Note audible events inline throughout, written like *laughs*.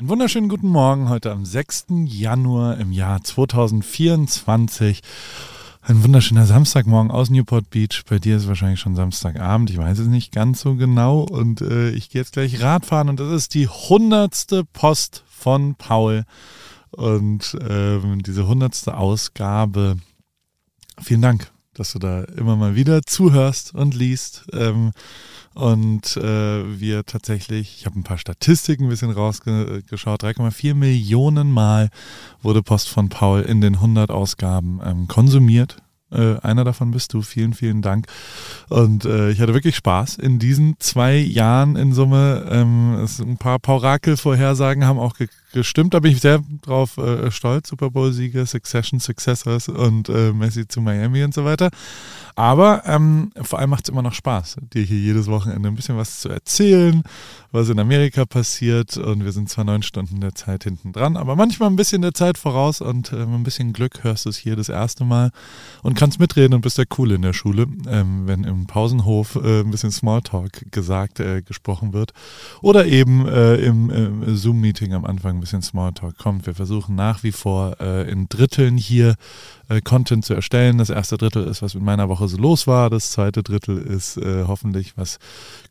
Einen wunderschönen guten Morgen heute am 6. Januar im Jahr 2024. Ein wunderschöner Samstagmorgen aus Newport Beach. Bei dir ist wahrscheinlich schon Samstagabend. Ich weiß es nicht ganz so genau. Und äh, ich gehe jetzt gleich Radfahren und das ist die hundertste Post von Paul. Und ähm, diese hundertste Ausgabe. Vielen Dank, dass du da immer mal wieder zuhörst und liest. Ähm, und äh, wir tatsächlich, ich habe ein paar Statistiken ein bisschen rausgeschaut, 3,4 Millionen Mal wurde Post von Paul in den 100 Ausgaben ähm, konsumiert. Äh, einer davon bist du. Vielen, vielen Dank. Und äh, ich hatte wirklich Spaß in diesen zwei Jahren in Summe. Ähm, ein paar Paurakel-Vorhersagen haben auch ge gestimmt. Da bin ich sehr drauf äh, stolz. Super Bowl-Siege, Succession, Successors und äh, Messi zu Miami und so weiter. Aber ähm, vor allem macht es immer noch Spaß, dir hier jedes Wochenende ein bisschen was zu erzählen, was in Amerika passiert. Und wir sind zwar neun Stunden der Zeit hinten dran, aber manchmal ein bisschen der Zeit voraus und äh, ein bisschen Glück hörst du es hier das erste Mal und kannst mitreden und bist der Coole in der Schule, ähm, wenn im Pausenhof äh, ein bisschen Smalltalk gesagt, äh, gesprochen wird. Oder eben äh, im, im Zoom-Meeting am Anfang ein bisschen Smalltalk kommt. Wir versuchen nach wie vor äh, in Dritteln hier äh, Content zu erstellen. Das erste Drittel ist, was mit meiner Woche so los war. Das zweite Drittel ist äh, hoffentlich was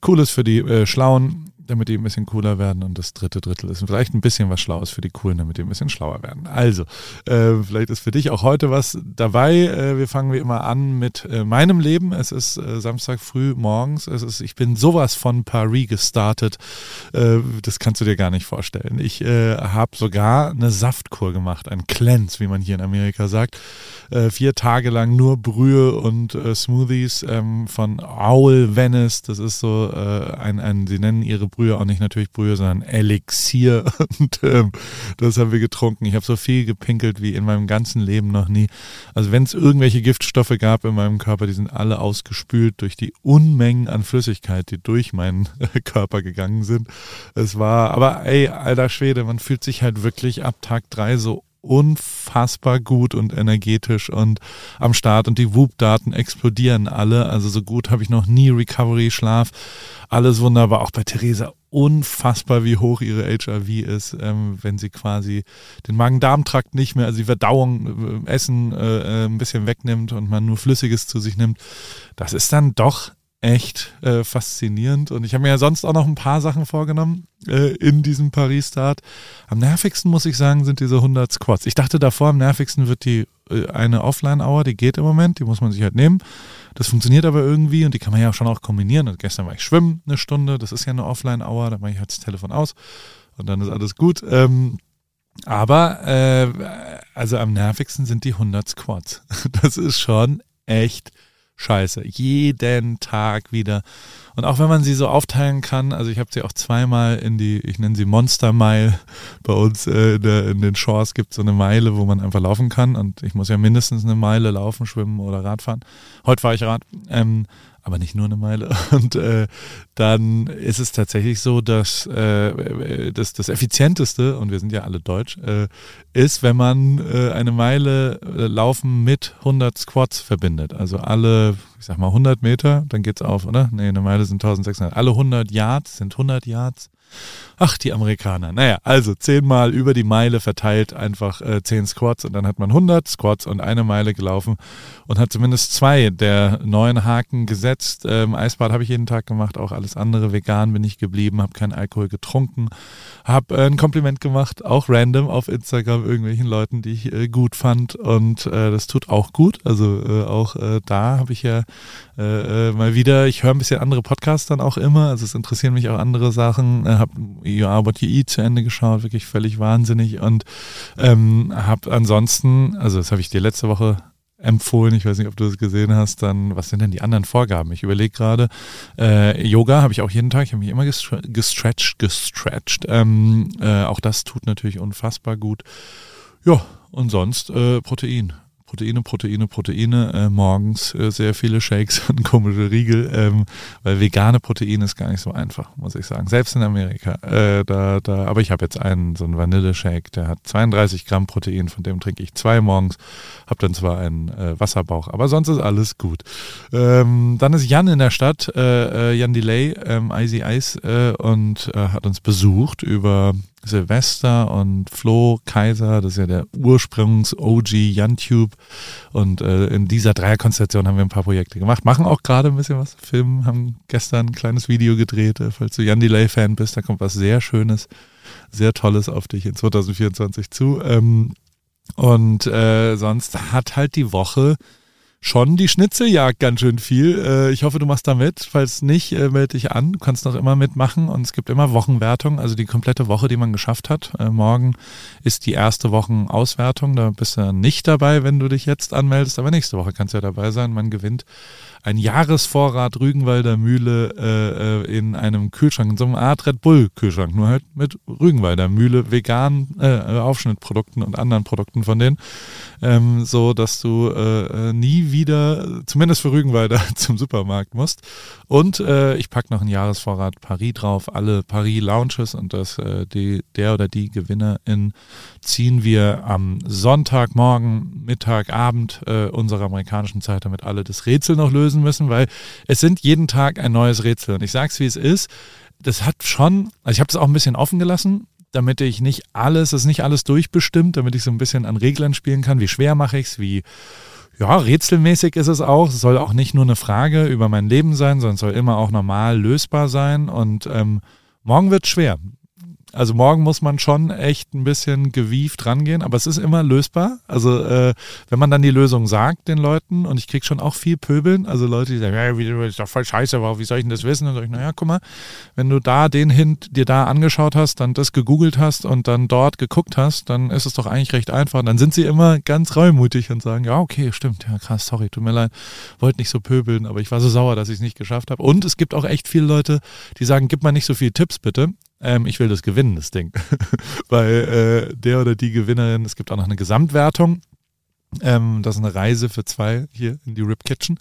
Cooles für die äh, Schlauen damit die ein bisschen cooler werden. Und das dritte Drittel ist vielleicht ein bisschen was Schlaues für die Coolen, damit die ein bisschen schlauer werden. Also, äh, vielleicht ist für dich auch heute was dabei. Äh, wir fangen wie immer an mit äh, meinem Leben. Es ist äh, Samstag früh morgens. Es ist, ich bin sowas von Paris gestartet. Äh, das kannst du dir gar nicht vorstellen. Ich äh, habe sogar eine Saftkur gemacht, ein Cleanse, wie man hier in Amerika sagt. vier Tage lang nur Brühe und Smoothies ähm, von Owl Venice. Das ist so ein, ein, sie nennen ihre Brühe, auch nicht natürlich Brühe, sondern Elixier. *laughs* Und ähm, das haben wir getrunken. Ich habe so viel gepinkelt wie in meinem ganzen Leben noch nie. Also wenn es irgendwelche Giftstoffe gab in meinem Körper, die sind alle ausgespült durch die Unmengen an Flüssigkeit, die durch meinen Körper gegangen sind. Es war, aber ey, alter Schwede, man fühlt sich halt wirklich ab Tag drei so unfassbar gut und energetisch und am Start und die Whoop-Daten explodieren alle. Also so gut habe ich noch nie Recovery, Schlaf, alles wunderbar. Auch bei Theresa unfassbar, wie hoch ihre HIV ist, ähm, wenn sie quasi den Magen-Darm-Trakt nicht mehr, also die Verdauung, äh, Essen äh, äh ein bisschen wegnimmt und man nur Flüssiges zu sich nimmt. Das ist dann doch echt äh, faszinierend. Und ich habe mir ja sonst auch noch ein paar Sachen vorgenommen äh, in diesem Paris-Start. Am nervigsten, muss ich sagen, sind diese 100 Squats. Ich dachte davor, am nervigsten wird die äh, eine Offline-Hour, die geht im Moment, die muss man sich halt nehmen. Das funktioniert aber irgendwie und die kann man ja schon auch kombinieren. Und gestern war ich schwimmen eine Stunde, das ist ja eine Offline-Hour, da mache ich halt das Telefon aus und dann ist alles gut. Ähm, aber äh, also am nervigsten sind die 100 Squats. *laughs* Das ist schon echt scheiße. Jeden Tag wieder. Und auch wenn man sie so aufteilen kann, also ich habe sie auch zweimal in die, ich nenne sie Monster Mile, bei uns äh, in, der, in, den Shores gibt es so eine Meile, wo man einfach laufen kann. Und ich muss ja mindestens eine Meile laufen, schwimmen oder Radfahren. Heute fahre ich Rad. Ähm, aber nicht nur eine Meile. *laughs* Und äh, dann ist es tatsächlich so, dass äh, das, das Effizienteste, und wir sind ja alle deutsch, äh, ist, wenn man äh, eine Meile äh, Laufen mit 100 Squats verbindet. Also alle, ich sag mal 100 Meter, dann geht's auf, oder? Nee, eine Meile sind 1600. Alle 100 Yards sind 100 Yards. Ach, die Amerikaner. Naja, also zehnmal über die Meile verteilt einfach äh, zehn Squats und dann hat man 100 Squats und eine Meile gelaufen und hat zumindest zwei der neuen Haken gesetzt. Ähm, Eisbad habe ich jeden Tag gemacht, auch alles andere. Vegan bin ich geblieben, habe keinen Alkohol getrunken, habe äh, ein Kompliment gemacht, auch random auf Instagram irgendwelchen Leuten, die ich äh, gut fand und äh, das tut auch gut. Also äh, auch äh, da habe ich ja äh, mal wieder, ich höre ein bisschen andere Podcasts dann auch immer, also es interessieren mich auch andere Sachen, äh, habe Are What zu Ende geschaut, wirklich völlig wahnsinnig und ähm, habe ansonsten, also das habe ich dir letzte Woche empfohlen, ich weiß nicht, ob du das gesehen hast, dann, was sind denn die anderen Vorgaben? Ich überlege gerade, äh, Yoga habe ich auch jeden Tag, ich habe mich immer gestretched, gestretched. Ähm, äh, auch das tut natürlich unfassbar gut. Ja, und sonst äh, Protein. Proteine, Proteine, Proteine, äh, morgens äh, sehr viele Shakes *laughs* und komische Riegel, ähm, weil vegane Proteine ist gar nicht so einfach, muss ich sagen. Selbst in Amerika. Äh, da, da, aber ich habe jetzt einen, so einen Vanille-Shake, der hat 32 Gramm Protein, von dem trinke ich zwei morgens, habe dann zwar einen äh, Wasserbauch, aber sonst ist alles gut. Ähm, dann ist Jan in der Stadt, äh, äh Jan Delay, ähm, Icy Ice, äh, und äh, hat uns besucht über Silvester und Flo Kaiser, das ist ja der Ursprungs-OG YanTube. Und äh, in dieser Dreierkonstellation haben wir ein paar Projekte gemacht. Machen auch gerade ein bisschen was. Filmen, haben gestern ein kleines Video gedreht. Äh, falls du Jan Delay-Fan bist, da kommt was sehr Schönes, sehr Tolles auf dich in 2024 zu. Ähm, und äh, sonst hat halt die Woche schon die Schnitzeljagd ganz schön viel. Äh, ich hoffe, du machst da mit. Falls nicht, äh, melde dich an. Du kannst noch immer mitmachen und es gibt immer Wochenwertung, also die komplette Woche, die man geschafft hat. Äh, morgen ist die erste Wochenauswertung. Da bist du nicht dabei, wenn du dich jetzt anmeldest, aber nächste Woche kannst du ja dabei sein. Man gewinnt ein Jahresvorrat Rügenwalder Mühle äh, äh, in einem Kühlschrank, in so einer Art Red Bull Kühlschrank, nur halt mit Rügenwalder Mühle, veganen äh, Aufschnittprodukten und anderen Produkten von denen, ähm, so dass du äh, äh nie wieder, zumindest für Rügenwalder, *laughs* zum Supermarkt musst. Und äh, ich packe noch einen Jahresvorrat Paris drauf, alle Paris Lounges und das äh, die, der oder die Gewinnerin ziehen wir am Sonntagmorgen, Mittag, Abend äh, unserer amerikanischen Zeit, damit alle das Rätsel noch lösen müssen, weil es sind jeden Tag ein neues Rätsel. Und ich sage es, wie es ist. Das hat schon, also ich habe das auch ein bisschen offen gelassen, damit ich nicht alles, das ist nicht alles durchbestimmt, damit ich so ein bisschen an Reglern spielen kann. Wie schwer mache ich es, wie ja, rätselmäßig ist es auch. Es soll auch nicht nur eine Frage über mein Leben sein, sondern es soll immer auch normal lösbar sein. Und ähm, morgen wird schwer. Also morgen muss man schon echt ein bisschen gewieft rangehen, aber es ist immer lösbar. Also äh, wenn man dann die Lösung sagt den Leuten und ich kriege schon auch viel Pöbeln, also Leute, die sagen, ja, wie, ist doch voll scheiße, aber wie soll ich denn das wissen? Und dann sage ich, naja, guck mal, wenn du da den Hint dir da angeschaut hast, dann das gegoogelt hast und dann dort geguckt hast, dann ist es doch eigentlich recht einfach. dann sind sie immer ganz reumutig und sagen, ja, okay, stimmt, ja krass, sorry, tut mir leid, wollte nicht so pöbeln, aber ich war so sauer, dass ich es nicht geschafft habe. Und es gibt auch echt viele Leute, die sagen, gib mal nicht so viele Tipps bitte. Ähm, ich will das gewinnen, das Ding. *laughs* Weil äh, der oder die Gewinnerin, es gibt auch noch eine Gesamtwertung. Ähm, das ist eine Reise für zwei hier in die Rip Kitchen.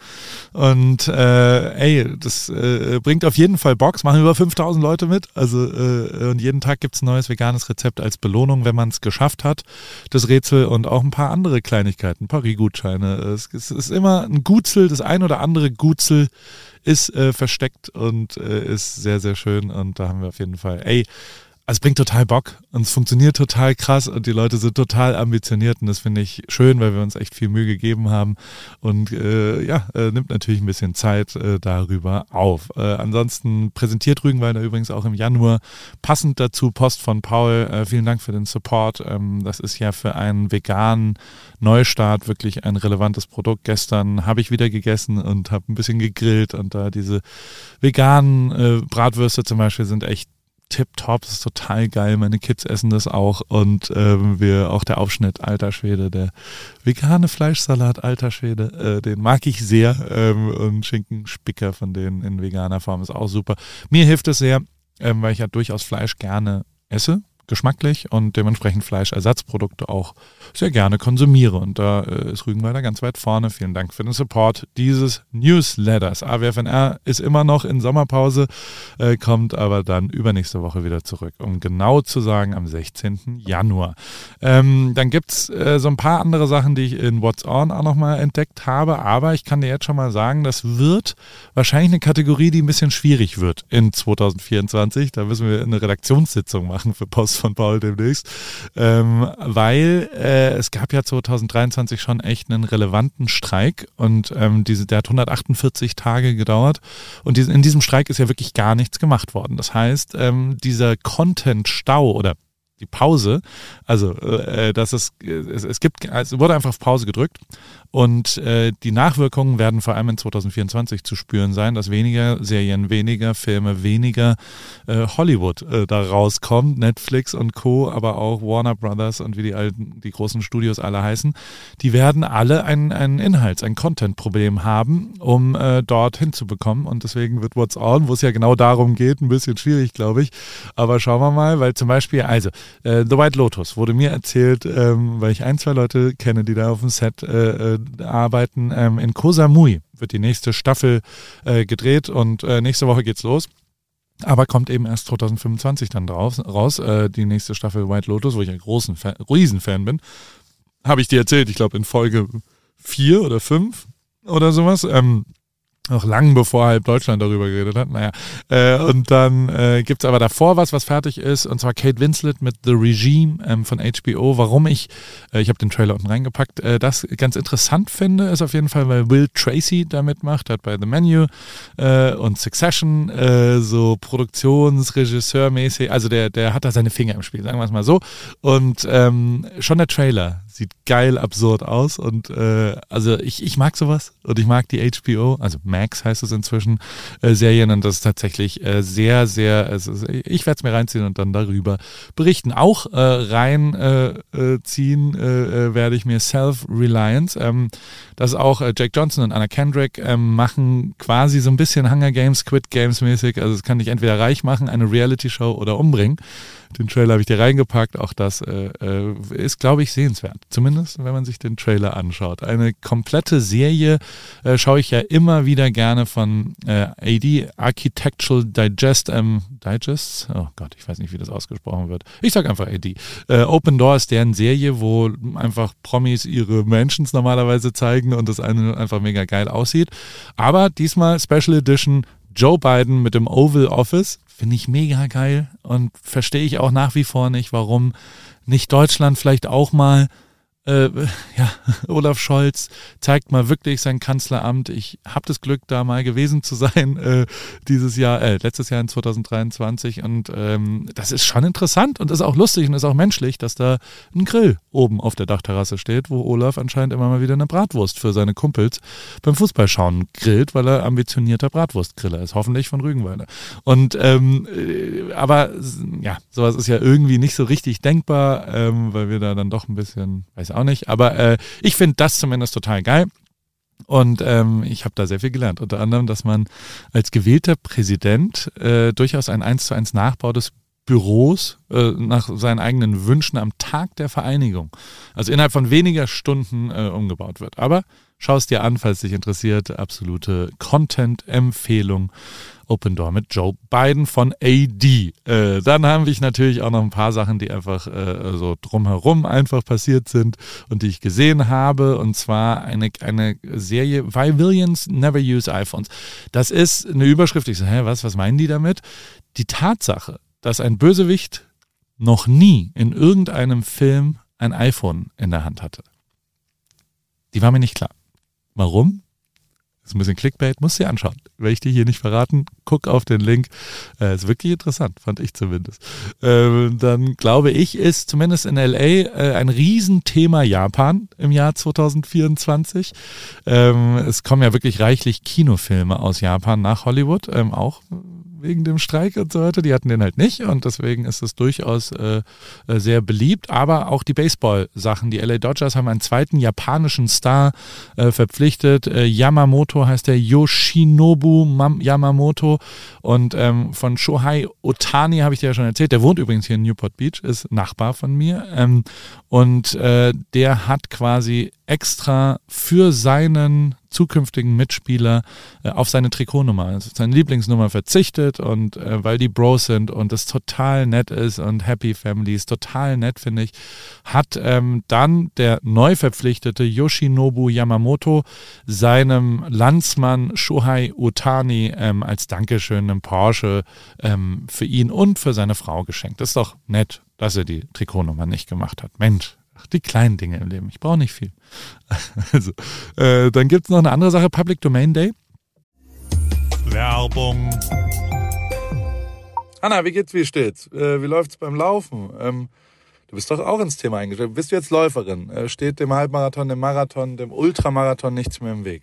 Und äh, ey, das äh, bringt auf jeden Fall Box. Machen über 5000 Leute mit. Also äh, und jeden Tag gibt es ein neues veganes Rezept als Belohnung, wenn man es geschafft hat. Das Rätsel und auch ein paar andere Kleinigkeiten, Paris-Gutscheine. Es, es, ist immer ein Gutzel, das ein oder andere Gutzel ist äh, versteckt und äh, ist sehr, sehr schön. Und da haben wir auf jeden Fall, ey, also es bringt total Bock und es funktioniert total krass und die Leute sind total ambitioniert und das finde ich schön, weil wir uns echt viel Mühe gegeben haben und äh, ja, äh, nimmt natürlich ein bisschen Zeit äh, darüber auf. Äh, ansonsten präsentiert Rügenwalder übrigens auch im Januar passend dazu Post von Paul. Äh, vielen Dank für den Support. Ähm, das ist ja für einen veganen Neustart wirklich ein relevantes Produkt. Gestern habe ich wieder gegessen und habe ein bisschen gegrillt und da diese veganen äh, Bratwürste zum Beispiel sind echt tipptopp, das ist total geil. Meine Kids essen das auch und ähm, wir auch der Aufschnitt alter Schwede, der vegane Fleischsalat alter Schwede, äh, den mag ich sehr ähm, und Schinkenspicker von denen in veganer Form ist auch super. Mir hilft es sehr, ähm, weil ich ja durchaus Fleisch gerne esse geschmacklich und dementsprechend Fleischersatzprodukte auch sehr gerne konsumiere. Und da äh, ist Rügenwalder ganz weit vorne. Vielen Dank für den Support dieses Newsletters. AWFNR ist immer noch in Sommerpause, äh, kommt aber dann übernächste Woche wieder zurück, um genau zu sagen am 16. Januar. Ähm, dann gibt es äh, so ein paar andere Sachen, die ich in What's On auch nochmal entdeckt habe, aber ich kann dir jetzt schon mal sagen, das wird wahrscheinlich eine Kategorie, die ein bisschen schwierig wird in 2024. Da müssen wir eine Redaktionssitzung machen für Post von Paul demnächst, ähm, weil äh, es gab ja 2023 schon echt einen relevanten Streik und ähm, diese, der hat 148 Tage gedauert und in diesem Streik ist ja wirklich gar nichts gemacht worden. Das heißt, ähm, dieser Content-Stau oder die Pause, also äh, dass es, es, es gibt, es wurde einfach auf Pause gedrückt und äh, die Nachwirkungen werden vor allem in 2024 zu spüren sein, dass weniger Serien, weniger Filme, weniger äh, Hollywood äh, da rauskommt, Netflix und Co., aber auch Warner Brothers und wie die alten, die großen Studios alle heißen, die werden alle ein, ein Inhalts-, ein Content-Problem haben, um äh, dort hinzubekommen. Und deswegen wird What's On, wo es ja genau darum geht, ein bisschen schwierig, glaube ich. Aber schauen wir mal, weil zum Beispiel, also, äh, The White Lotus wurde mir erzählt, ähm, weil ich ein, zwei Leute kenne, die da auf dem Set äh, äh arbeiten. Ähm, in Koh Samui wird die nächste Staffel äh, gedreht und äh, nächste Woche geht's los. Aber kommt eben erst 2025 dann draus, raus, äh, die nächste Staffel White Lotus, wo ich ein großen Fan, Riesenfan bin. Habe ich dir erzählt, ich glaube in Folge 4 oder 5 oder sowas. Ähm, Noch lang bevor halb Deutschland darüber geredet hat. Naja. Äh, und dann äh, gibt aber davor was, was fertig ist. Und zwar Kate Winslet mit The Regime ähm, von HBO. Warum ich, äh, ich habe den Trailer unten reingepackt, äh, das ganz interessant finde, ist auf jeden Fall, weil Will Tracy da mitmacht, hat bei The Menu äh, und Succession äh, so Produktionsregisseur-mäßig, also der, der hat da seine Finger im Spiel, sagen wir es mal so. Und ähm, schon der Trailer sieht geil absurd aus. Und äh, also ich, ich mag sowas und ich mag die HBO, also Max heißt es inzwischen, äh, Serien und das ist tatsächlich äh, sehr, sehr, also ich werde es mir reinziehen und dann darüber berichten. Auch äh, reinziehen äh, äh, äh, werde ich mir Self-Reliance. Ähm, das auch äh, Jack Johnson und Anna Kendrick ähm, machen quasi so ein bisschen Hunger Games, Squid Games mäßig. Also es kann dich entweder reich machen, eine Reality-Show oder umbringen. Den Trailer habe ich dir reingepackt. Auch das äh, äh, ist, glaube ich, sehenswert. Zumindest, wenn man sich den Trailer anschaut. Eine komplette Serie äh, schaue ich ja immer wieder gerne von äh, AD, Architectural Digest, ähm, Digest? Oh Gott, ich weiß nicht, wie das ausgesprochen wird. Ich sage einfach AD. Äh, Open Door ist deren Serie, wo einfach Promis ihre Mentions normalerweise zeigen und das eine einfach mega geil aussieht. Aber diesmal Special Edition Joe Biden mit dem Oval Office. Finde ich mega geil und verstehe ich auch nach wie vor nicht, warum nicht Deutschland vielleicht auch mal äh, *laughs* ja, Olaf Scholz zeigt mal wirklich sein Kanzleramt. Ich habe das Glück, da mal gewesen zu sein *laughs* äh, dieses Jahr, äh, letztes Jahr in 2023. Und ähm, das ist schon interessant und ist auch lustig und ist auch menschlich, dass da ein Grill oben auf der Dachterrasse steht, wo Olaf anscheinend immer mal wieder eine Bratwurst für seine Kumpels beim Fußballschauen grillt, weil er ambitionierter Bratwurstgriller ist, hoffentlich von Rügenwalder. Und ähm, äh, aber ja, sowas ist ja irgendwie nicht so richtig denkbar, ähm, weil wir da dann doch ein bisschen, weiß auch nicht. Aber äh, ich finde das zumindest total geil. Und ähm, ich habe da sehr viel gelernt. Unter anderem, dass man als gewählter Präsident äh, durchaus ein 1 zu 1 Nachbau des Büros äh, nach seinen eigenen Wünschen am Tag der Vereinigung, also innerhalb von weniger Stunden äh, umgebaut wird. Aber schau es dir an, falls dich interessiert. Absolute Content-Empfehlung. Open Door mit Joe Biden von AD. Äh, dann haben wir natürlich auch noch ein paar Sachen, die einfach äh, so drumherum einfach passiert sind und die ich gesehen habe. Und zwar eine, eine Serie, Why Williams Never Use iPhones. Das ist eine Überschrift. Ich so, hä, was, was meinen die damit? Die Tatsache, dass ein Bösewicht noch nie in irgendeinem Film ein iPhone in der Hand hatte. Die war mir nicht klar. Warum? Ist ein bisschen Clickbait, musst du dir anschauen. Will ich dir hier nicht verraten, guck auf den Link. Äh, ist wirklich interessant, fand ich zumindest. Äh, dann glaube ich, ist zumindest in LA äh, ein Riesenthema Japan im Jahr 2024. Ähm, es kommen ja wirklich reichlich Kinofilme aus Japan nach Hollywood, ähm, auch wegen dem Streik und so weiter. Die hatten den halt nicht und deswegen ist es durchaus äh, äh, sehr beliebt. Aber auch die Baseball-Sachen. Die LA Dodgers haben einen zweiten japanischen Star äh, verpflichtet. Äh, Yamamoto heißt der Yoshinobu Mam Yamamoto und ähm, von Shohei Otani habe ich dir ja schon erzählt. Der wohnt übrigens hier in Newport Beach, ist Nachbar von mir ähm, und äh, der hat quasi extra für seinen zukünftigen Mitspieler äh, auf seine Trikotnummer, also seine Lieblingsnummer verzichtet und äh, weil die Bros sind und es total nett ist und Happy Families, total nett finde ich, hat ähm, dann der neu verpflichtete Yoshinobu Yamamoto seinem Landsmann Shohei Utani ähm, als Dankeschön einen Porsche ähm, für ihn und für seine Frau geschenkt. Das ist doch nett, dass er die Trikotnummer nicht gemacht hat. Mensch, Ach, die kleinen Dinge im Leben. Ich brauche nicht viel. *laughs* Also, äh, dann gibt es noch eine andere Sache, Public Domain Day. Werbung. Anna, wie geht's, wie steht's? Äh, wie läuft's beim Laufen? Ähm, du bist doch auch ins Thema eingestellt. Bist du jetzt Läuferin? Äh, steht dem Halbmarathon, dem Marathon, dem Ultramarathon nichts mehr im Weg?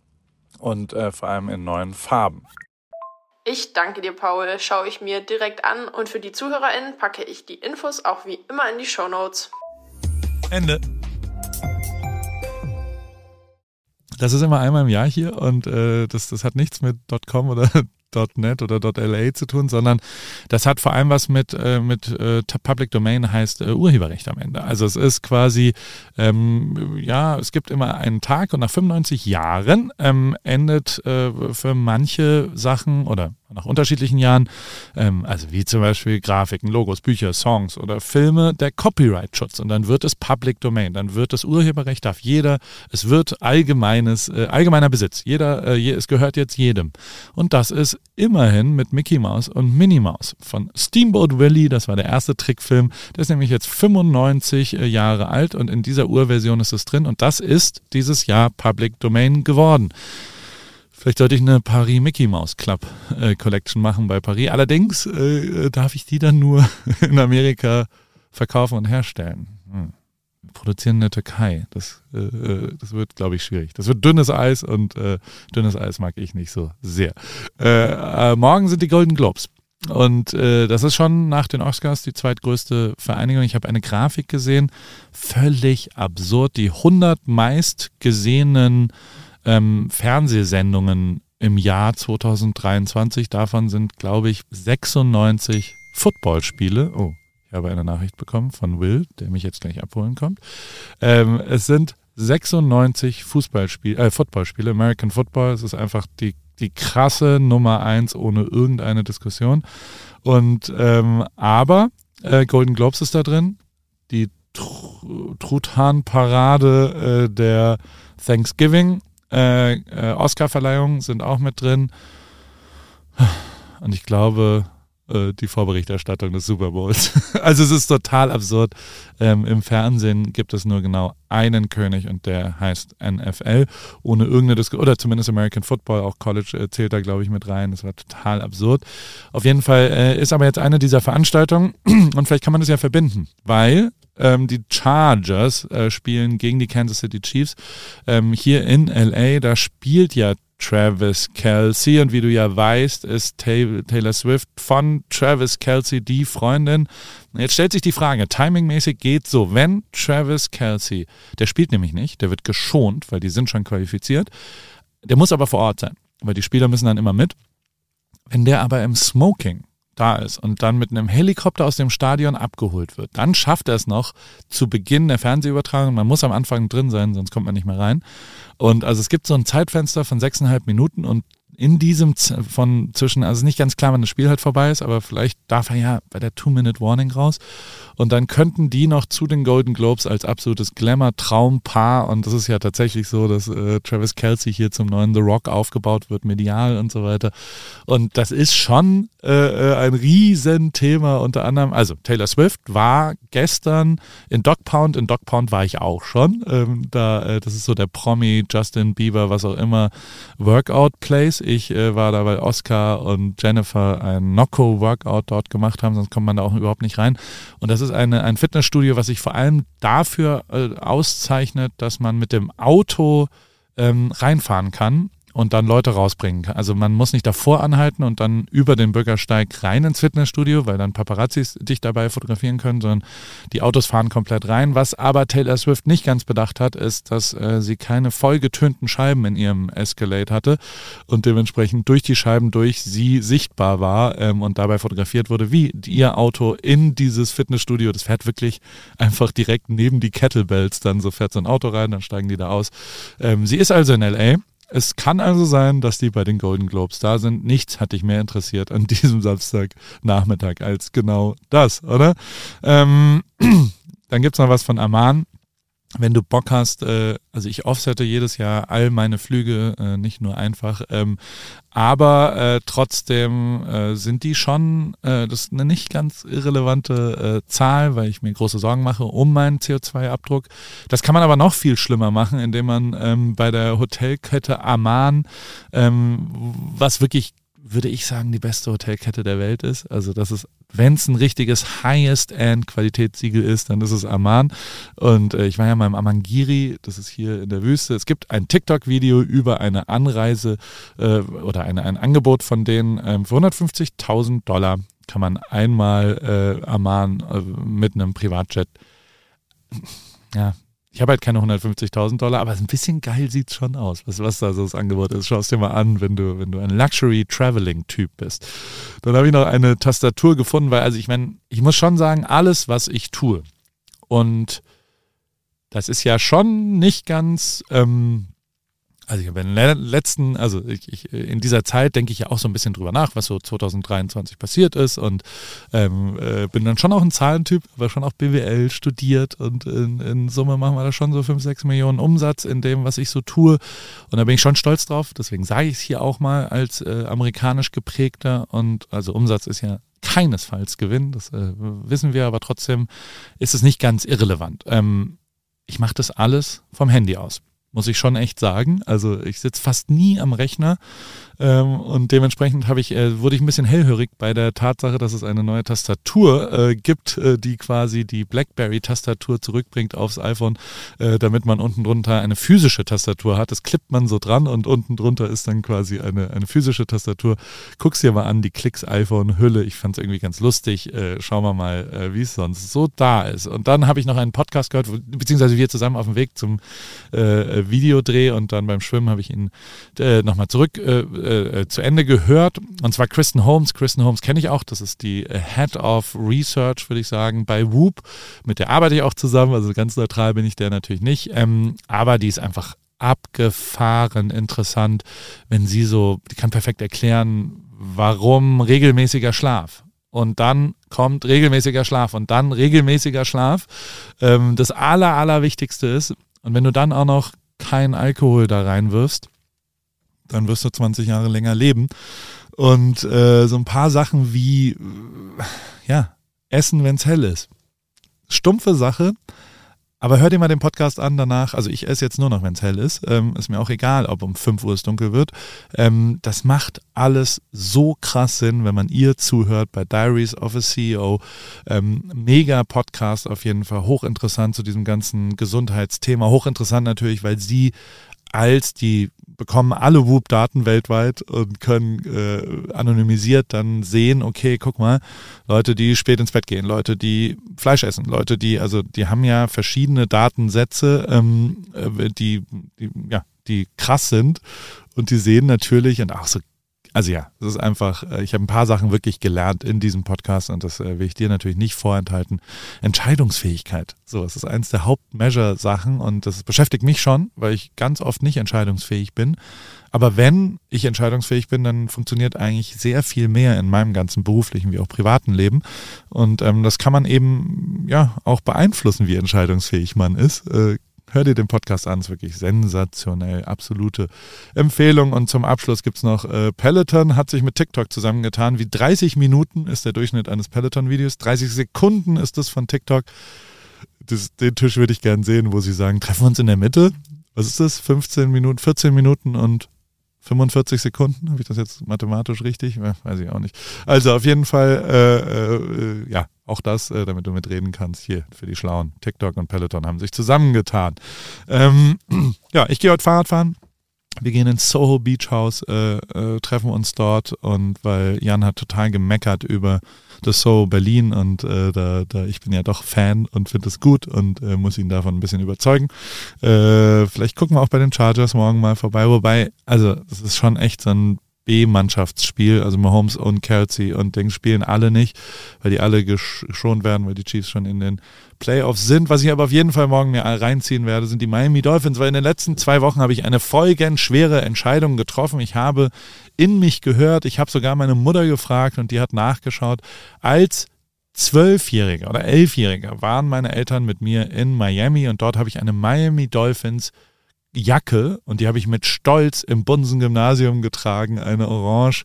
und äh, vor allem in neuen Farben. Ich danke dir, Paul. Schaue ich mir direkt an und für die ZuhörerInnen packe ich die Infos auch wie immer in die Show Notes. Ende. Das ist immer einmal im Jahr hier und äh, das, das hat nichts mit .com oder .net oder .la zu tun, sondern das hat vor allem was mit, äh, mit äh, Public Domain heißt äh, Urheberrecht am Ende. Also es ist quasi, ähm, ja, es gibt immer einen Tag und nach 95 Jahren ähm, endet äh, für manche Sachen oder nach unterschiedlichen Jahren, ähm, also wie zum Beispiel Grafiken, Logos, Bücher, Songs oder Filme, der Copyright-Schutz. Und dann wird es Public Domain, dann wird das Urheberrecht, darf jeder, es wird allgemeines, äh, allgemeiner Besitz. Jeder, äh, je, es gehört jetzt jedem. Und das ist immerhin mit Mickey Mouse und Minnie Mouse von Steamboat Willie, das war der erste Trickfilm. Der ist nämlich jetzt 95 äh, Jahre alt und in dieser Urversion ist es drin und das ist dieses Jahr Public Domain geworden. Vielleicht sollte ich eine Paris Mickey Mouse Club äh, Collection machen bei Paris. Allerdings äh, darf ich die dann nur *laughs* in Amerika verkaufen und herstellen. Hm. Produzieren in der Türkei. Das, äh, äh das wird, glaube ich, schwierig. Das wird dünnes Eis und äh, dünnes Eis mag ich nicht so sehr. Äh, morgen sind die Golden Globes. Und äh, das ist schon nach den Oscars die zweitgrößte Vereinigung. Ich habe eine Grafik gesehen, völlig absurd. Die 100 meist gesehenen ähm, Fernsehsendungen im Jahr 2023. Davon sind, glaube ich, 96 Footballspiele. Oh, ich habe eine Nachricht bekommen von Will, der mich jetzt gleich abholen kommt. Ähm, es sind 96 Fußballspiele, äh, Footballspiele, American Football. Es ist einfach die, die krasse Nummer eins ohne irgendeine Diskussion. Und ähm, aber äh, Golden Globes ist da drin, die Tr Truthahn-Parade äh, der Thanksgiving äh, äh, Oscar-Verleihungen sind auch mit drin. Und ich glaube, äh, die Vorberichterstattung des Super Bowls. *laughs* also es ist total absurd. Ähm, Im Fernsehen gibt es nur genau einen König und der heißt NFL. Ohne irgendeine Diskussion, oder zumindest American Football, auch College äh, zählt da, glaube ich, mit rein. Das war total absurd. Auf jeden Fall äh, ist aber jetzt eine dieser Veranstaltungen *clears throat* und vielleicht kann man das ja verbinden, weil ähm, die Chargers äh, spielen gegen die Kansas City Chiefs. Ähm, hier in LA, da spielt ja Travis Kelsey und wie du ja weißt, ist Taylor Swift von Travis Kelsey die Freundin. Jetzt stellt sich die Frage, timingmäßig geht so, wenn Travis Kelsey, der spielt nämlich nicht, der wird geschont, weil die sind schon qualifiziert, der muss aber vor Ort sein, weil die Spieler müssen dann immer mit. Wenn der aber im Smoking da ist und dann mit einem Helikopter aus dem Stadion abgeholt wird, dann schafft er es noch zu Beginn der Fernsehübertragung. Man muss am Anfang drin sein, sonst kommt man nicht mehr rein. Und also es gibt so ein Zeitfenster von sechseinhalb Minuten und in diesem Z von zwischen, also nicht ganz klar, wann das Spiel halt vorbei ist, aber vielleicht darf er ja bei der Two-Minute-Warning raus. Und dann könnten die noch zu den Golden Globes als absolutes Glamour-Traumpaar. Und das ist ja tatsächlich so, dass äh, Travis Kelsey hier zum neuen The Rock aufgebaut wird, medial und so weiter. Und das ist schon äh, äh ein Riesenthema unter anderem. Also Taylor Swift war gestern in Dog Pound. In Dog Pound war ich auch schon. Ähm, da, äh, das ist so der Promi, Justin Bieber, was auch immer, Workout Place. Ich äh, war da, weil Oscar und Jennifer ein Nocco-Workout dort gemacht haben, sonst kommt man da auch überhaupt nicht rein. Und das ist eine, ein Fitnessstudio, was sich vor allem dafür äh, auszeichnet, dass man mit dem Auto ähm, reinfahren kann und dann Leute rausbringen kann. Also man muss nicht davor anhalten und dann über den Bürgersteig rein ins Fitnessstudio, weil dann Paparazzis dich dabei fotografieren können, sondern die Autos fahren komplett rein. Was aber Taylor Swift nicht ganz bedacht hat, ist, dass äh, sie keine vollgetönten Scheiben in ihrem Escalade hatte und dementsprechend durch die Scheiben durch sie sichtbar war ähm, und dabei fotografiert wurde, wie ihr Auto in dieses Fitnessstudio, das fährt wirklich einfach direkt neben die Kettlebells, dann so fährt so ein Auto rein, dann steigen die da aus. Ähm, sie ist also in LA es kann also sein, dass die bei den Golden Globes da sind. Nichts hat dich mehr interessiert an *laughs* diesem Samstagnachmittag als genau das, oder? Ähm, *clears throat* dann gibt's noch was von Aman wenn du Bock hast, äh, also ich offsette jedes Jahr all meine Flüge, äh, nicht nur einfach, ähm, aber äh, trotzdem äh, sind die schon, äh, das ist eine nicht ganz irrelevante äh, Zahl, weil ich mir große Sorgen mache um meinen CO2-Abdruck. Das kann man aber noch viel schlimmer machen, indem man ähm, bei der Hotelkette Aman, ähm, was wirklich würde ich sagen, die beste Hotelkette der Welt ist. Also das ist, wenn es ein richtiges Highest-End-Qualitätssiegel ist, dann ist es Aman. Und äh, ich war ja mal im Amangiri, das ist hier in der Wüste. Es gibt ein TikTok-Video über eine Anreise äh, oder eine, ein Angebot von denen. Ähm, für 150.000 Dollar kann man einmal äh, Amman äh, mit einem Privatjet ja, ich habe halt keine 150.000 Dollar, aber ein bisschen geil sieht schon aus, was, was da so das Angebot ist. Schau es dir mal an, wenn du, wenn du ein Luxury-Traveling-Typ bist. Dann habe ich noch eine Tastatur gefunden, weil, also ich meine, ich muss schon sagen, alles, was ich tue, und das ist ja schon nicht ganz ähm, also ich habe in den letzten, also ich, ich, in dieser Zeit denke ich ja auch so ein bisschen drüber nach, was so 2023 passiert ist und ähm, äh, bin dann schon auch ein Zahlentyp, aber schon auch BWL studiert und in, in, Summe machen wir da schon so 5, 6 Millionen Umsatz in dem, was ich so tue und da bin ich schon stolz drauf, deswegen sage ich es hier auch mal als äh, amerikanisch geprägter und also Umsatz ist ja keinesfalls Gewinn, das äh, wissen wir, aber trotzdem ist es nicht ganz irrelevant. Ähm, ich mache das alles vom Handy aus muss ich schon echt sagen. Also ich sitze fast nie am Rechner und dementsprechend habe ich, äh, wurde ich ein bisschen hellhörig bei der Tatsache, dass es eine neue Tastatur äh, gibt, äh, die quasi die BlackBerry-Tastatur zurückbringt aufs iPhone, damit man unten drunter eine physische Tastatur hat. Das klippt man so dran und unten drunter ist dann quasi eine, eine physische Tastatur. Guck's dir mal an, die Klicks iPhone-Hülle. Ich fand es irgendwie ganz lustig. Schauen wir mal, wie es sonst so da ist. Und dann habe ich noch einen Podcast gehört, beziehungsweise wir zusammen auf dem Weg zum äh, Videodreh und dann beim Schwimmen habe ich ihn äh, nochmal zurück äh, äh, zu Ende gehört. Und zwar Kristen Holmes. Kristen Holmes kenne ich auch. Das ist die äh, Head of Research, würde ich sagen, bei Whoop. Mit der arbeite ich auch zusammen. Also ganz neutral bin ich der natürlich nicht. Ähm, aber die ist einfach abgefahren interessant, wenn sie so, die kann perfekt erklären, warum regelmäßiger Schlaf. Und dann kommt regelmäßiger Schlaf und dann regelmäßiger Schlaf. Ähm, das Aller, Allerwichtigste ist, und wenn du dann auch noch kein Alkohol da reinwirfst, dann wirst du 20 Jahre länger leben. Und äh, so ein paar Sachen wie, ja, Essen, wenn es hell ist. Stumpfe Sache, aber hör dir mal den Podcast an danach. Also ich esse jetzt nur noch, wenn es hell ist. Ähm, ist mir auch egal, ob um 5 Uhr es dunkel wird. Ähm, das macht alles so krass Sinn, wenn man ihr zuhört bei Diaries of a CEO. Ähm, mega Podcast auf jeden Fall. Hochinteressant zu diesem ganzen Gesundheitsthema. Hochinteressant natürlich, weil sie als die bekommen alle Whoop-Daten weltweit und können äh, anonymisiert dann sehen, okay, guck mal, Leute, die spät ins Bett gehen, Leute, die Fleisch essen, Leute, die, also die haben ja verschiedene Datensätze, ähm, äh, die, die, ja, die krass sind und die sehen natürlich und auch so also ja, es ist einfach, äh, ich habe ein paar Sachen wirklich gelernt in diesem Podcast und das äh, will ich dir natürlich nicht vorenthalten. Entscheidungsfähigkeit. So, es ist eins der Hauptmeasure-Sachen und das beschäftigt mich schon, weil ich ganz oft nicht entscheidungsfähig bin. Aber wenn ich entscheidungsfähig bin, dann funktioniert eigentlich sehr viel mehr in meinem ganzen beruflichen wie auch privaten Leben. Und ähm, das kann man eben ja auch beeinflussen, wie entscheidungsfähig man ist. Äh, Hör dir den Podcast an, ist wirklich sensationell, absolute Empfehlung. Und zum Abschluss gibt es noch äh, Peloton, hat sich mit TikTok zusammengetan. Wie 30 Minuten ist der Durchschnitt eines Peloton-Videos, 30 Sekunden ist das von TikTok. Das, den Tisch würde ich gern sehen, wo sie sagen, treffen wir uns in der Mitte. Was ist das? 15 Minuten, 14 Minuten und 45 Sekunden, habe ich das jetzt mathematisch richtig? Weiß ich auch nicht. Also auf jeden Fall, äh, äh, ja, auch das, äh, damit du mitreden kannst, hier für die Schlauen. TikTok und Peloton haben sich zusammengetan. Ähm, *clears throat* ja, ich gehe heute Fahrrad fahren. Wir gehen ins Soho Beach House, äh, äh, treffen uns dort und weil Jan hat total gemeckert über das Soho Berlin und äh, da, da ich bin ja doch Fan und finde es gut und äh, muss ihn davon ein bisschen überzeugen. Äh, vielleicht gucken wir auch bei den Chargers morgen mal vorbei, wobei, also das ist schon echt so ein B-Mannschaftsspiel. Also Mahomes und Kelsey und Dings spielen alle nicht, weil die alle geschont werden, weil die Chiefs schon in den Playoffs sind. Was ich aber auf jeden Fall morgen mir reinziehen werde, sind die Miami Dolphins, weil in den letzten zwei Wochen habe ich eine folgenschwere Entscheidung getroffen. Ich habe in mich gehört, ich habe sogar meine Mutter gefragt und die hat nachgeschaut. Als Zwölfjähriger oder Elfjähriger waren meine Eltern mit mir in Miami und dort habe ich eine Miami Dolphins Jacke und die habe ich mit Stolz im Bunsen-Gymnasium getragen, eine orange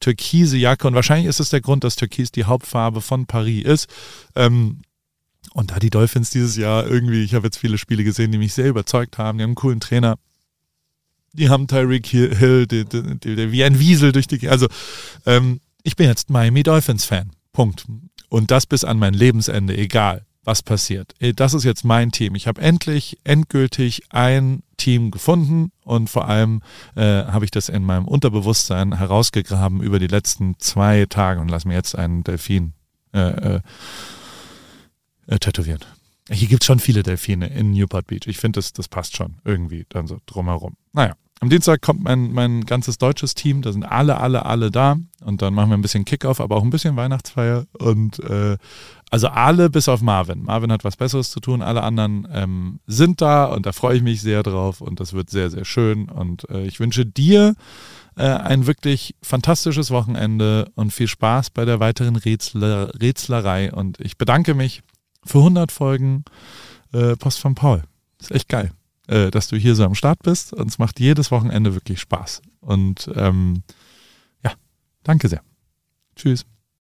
türkise Jacke. Und wahrscheinlich ist es der Grund, dass Türkis die Hauptfarbe von Paris ist. Ähm, und da die Dolphins dieses Jahr irgendwie, ich habe jetzt viele Spiele gesehen, die mich sehr überzeugt haben, die haben einen coolen Trainer, die haben Tyreek Hill, die, wie ein Wiesel durch die, also ähm, ich bin jetzt Miami Dolphins Fan, Punkt. Und das bis an mein Lebensende, egal was passiert. Äh, das ist jetzt mein Team. Ich habe endlich, endgültig ein Team gefunden und vor allem äh, habe ich das in meinem Unterbewusstsein herausgegraben über die letzten zwei Tage und lass mir jetzt einen Delfin äh, äh, äh tätowieren. Hier gibt es schon viele Delfine in Newport Beach. Ich finde, das, das passt schon irgendwie dann so drumherum. Naja, am Dienstag kommt mein, mein ganzes deutsches Team, da sind alle, alle, alle da und dann machen wir ein bisschen Kickoff, aber auch ein bisschen Weihnachtsfeier und äh, also alle bis auf Marvin. Marvin hat was Besseres zu tun, alle anderen ähm, sind da und da freue ich mich sehr drauf und das wird sehr, sehr schön und äh, ich wünsche dir äh, ein wirklich fantastisches Wochenende und viel Spaß bei der weiteren Rätsler, Rätslerei und ich bedanke mich für 100 Folgen äh, Post von Paul. Ist echt geil, äh, dass du hier so am Start bist und es macht jedes Wochenende wirklich Spaß und ähm, ja, danke sehr. Tschüss.